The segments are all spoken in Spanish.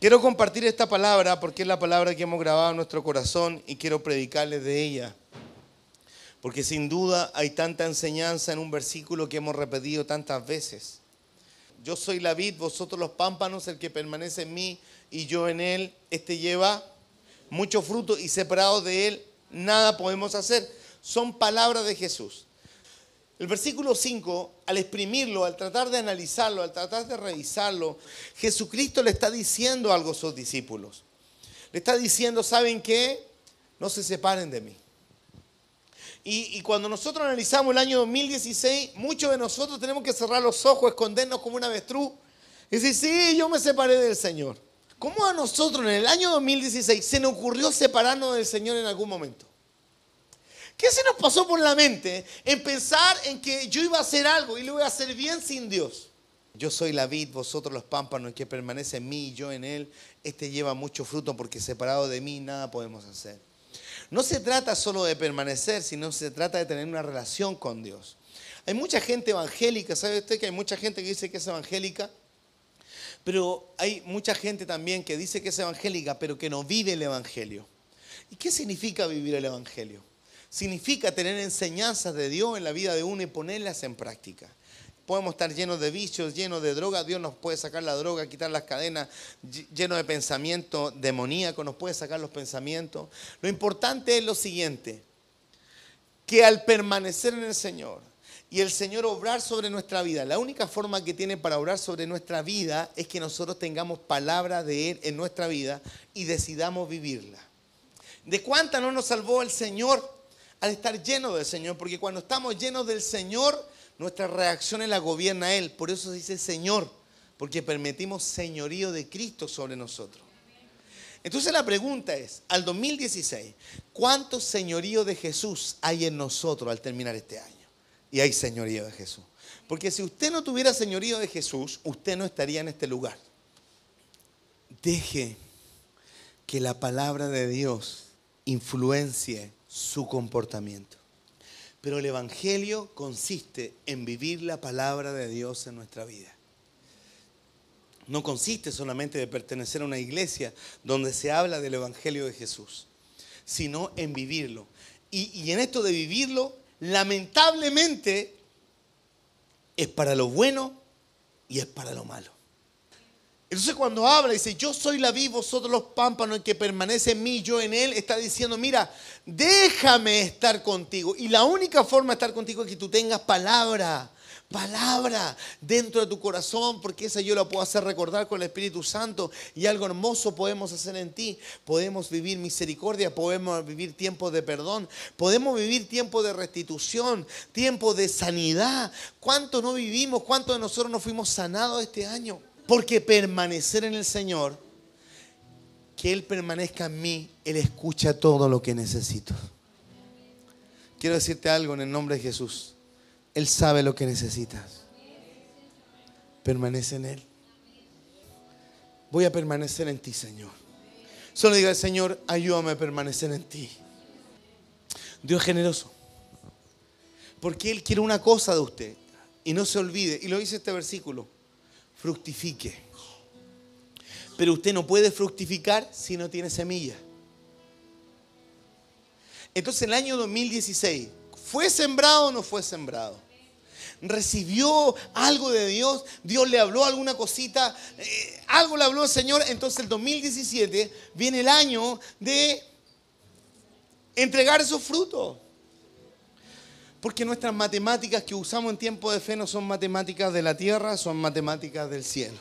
Quiero compartir esta palabra porque es la palabra que hemos grabado en nuestro corazón y quiero predicarles de ella. Porque sin duda hay tanta enseñanza en un versículo que hemos repetido tantas veces. Yo soy la vid, vosotros los pámpanos, el que permanece en mí y yo en él, este lleva mucho fruto y separado de él nada podemos hacer. Son palabras de Jesús. El versículo 5, al exprimirlo, al tratar de analizarlo, al tratar de revisarlo, Jesucristo le está diciendo algo a sus discípulos. Le está diciendo, ¿saben qué? No se separen de mí. Y, cuando nosotros analizamos el año 2016, muchos de nosotros tenemos que cerrar los ojos, escondernos como un avestruz y decir, sí, yo me separé del Señor. ¿Cómo a nosotros en el año 2016 se nos ocurrió separarnos del Señor en algún momento? ¿Qué se nos pasó por la mente en pensar en que yo iba a hacer algo y lo iba a hacer bien sin Dios? Yo soy la vid, vosotros los pámpanos, el que permanece en mí y yo en él. Este lleva mucho fruto porque separado de mí nada podemos hacer. No se trata solo de permanecer, sino se trata de tener una relación con Dios. Hay mucha gente evangélica, ¿sabe usted que hay mucha gente que dice que es evangélica? Pero hay mucha gente también que dice que es evangélica, pero que no vive el Evangelio. ¿Y qué significa vivir el Evangelio? Significa tener enseñanzas de Dios en la vida de uno y ponerlas en práctica. Podemos estar llenos de vicios, llenos de drogas. Dios nos puede sacar la droga, quitar las cadenas, llenos de pensamiento demoníaco, nos puede sacar los pensamientos. Lo importante es lo siguiente, que al permanecer en el Señor y el Señor obrar sobre nuestra vida, la única forma que tiene para obrar sobre nuestra vida es que nosotros tengamos palabra de Él en nuestra vida y decidamos vivirla. ¿De cuánta no nos salvó el Señor al estar lleno del Señor, porque cuando estamos llenos del Señor, nuestra reacción es la gobierna Él. Por eso se dice Señor, porque permitimos señorío de Cristo sobre nosotros. Entonces la pregunta es, al 2016, ¿cuánto señorío de Jesús hay en nosotros al terminar este año? Y hay señorío de Jesús. Porque si usted no tuviera señorío de Jesús, usted no estaría en este lugar. Deje que la palabra de Dios influencie su comportamiento. Pero el Evangelio consiste en vivir la palabra de Dios en nuestra vida. No consiste solamente de pertenecer a una iglesia donde se habla del Evangelio de Jesús, sino en vivirlo. Y, y en esto de vivirlo, lamentablemente, es para lo bueno y es para lo malo. Entonces cuando habla, dice, yo soy la vid, vosotros los pámpanos, el que permanece en mí, yo en él, está diciendo, mira, déjame estar contigo. Y la única forma de estar contigo es que tú tengas palabra, palabra dentro de tu corazón, porque esa yo la puedo hacer recordar con el Espíritu Santo. Y algo hermoso podemos hacer en ti. Podemos vivir misericordia, podemos vivir tiempos de perdón, podemos vivir tiempos de restitución, tiempos de sanidad. ¿Cuánto no vivimos? ¿Cuántos de nosotros no fuimos sanados este año? Porque permanecer en el Señor, que Él permanezca en mí, Él escucha todo lo que necesito. Quiero decirte algo en el nombre de Jesús. Él sabe lo que necesitas. Permanece en Él. Voy a permanecer en ti, Señor. Solo diga, Señor, ayúdame a permanecer en ti. Dios generoso. Porque Él quiere una cosa de usted. Y no se olvide. Y lo dice este versículo fructifique. Pero usted no puede fructificar si no tiene semilla. Entonces el año 2016, ¿fue sembrado o no fue sembrado? recibió algo de Dios, Dios le habló alguna cosita, eh, algo le habló el Señor, entonces el 2017 viene el año de entregar esos frutos. Porque nuestras matemáticas que usamos en tiempo de fe no son matemáticas de la tierra, son matemáticas del cielo.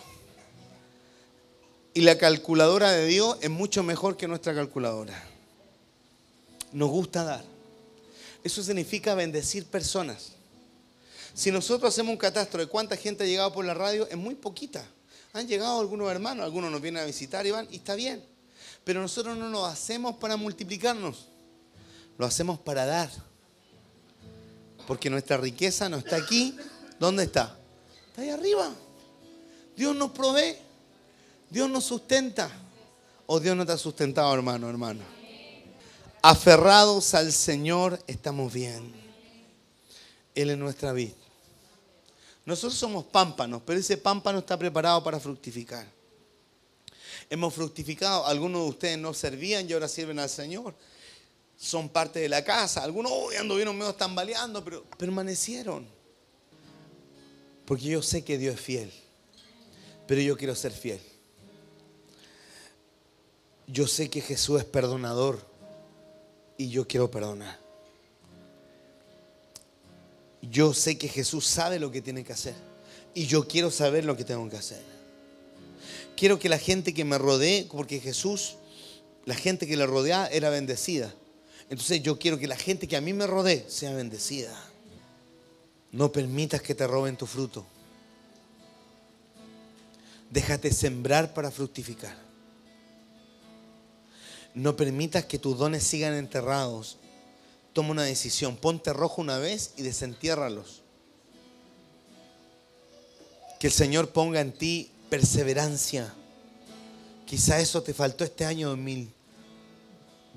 Y la calculadora de Dios es mucho mejor que nuestra calculadora. Nos gusta dar. Eso significa bendecir personas. Si nosotros hacemos un catastro de cuánta gente ha llegado por la radio, es muy poquita. Han llegado algunos hermanos, algunos nos vienen a visitar y van, y está bien. Pero nosotros no lo hacemos para multiplicarnos, lo hacemos para dar. Porque nuestra riqueza no está aquí. ¿Dónde está? Está ahí arriba. Dios nos provee. Dios nos sustenta. O Dios no te ha sustentado, hermano, hermano. Aferrados al Señor estamos bien. Él es nuestra vida. Nosotros somos pámpanos, pero ese pámpano está preparado para fructificar. Hemos fructificado. Algunos de ustedes no servían y ahora sirven al Señor. Son parte de la casa. Algunos hoy anduvieron medio tambaleando, pero permanecieron. Porque yo sé que Dios es fiel. Pero yo quiero ser fiel. Yo sé que Jesús es perdonador. Y yo quiero perdonar. Yo sé que Jesús sabe lo que tiene que hacer. Y yo quiero saber lo que tengo que hacer. Quiero que la gente que me rodee, porque Jesús, la gente que le rodea era bendecida. Entonces yo quiero que la gente que a mí me rodee sea bendecida. No permitas que te roben tu fruto. Déjate sembrar para fructificar. No permitas que tus dones sigan enterrados toma una decisión. Ponte rojo una vez y desentiérralos. Que el Señor ponga en ti perseverancia. Quizá eso te faltó este año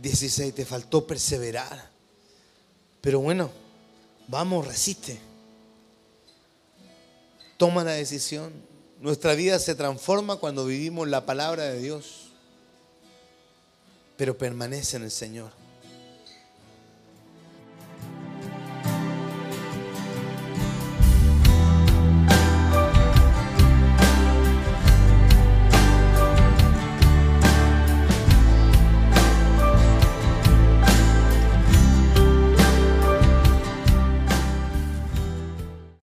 2016, te faltó perseverar. Pero bueno, vamos, resiste. Toma la decisión. Nuestra vida se transforma cuando vivimos la palabra de Dios, pero permanece en el Señor.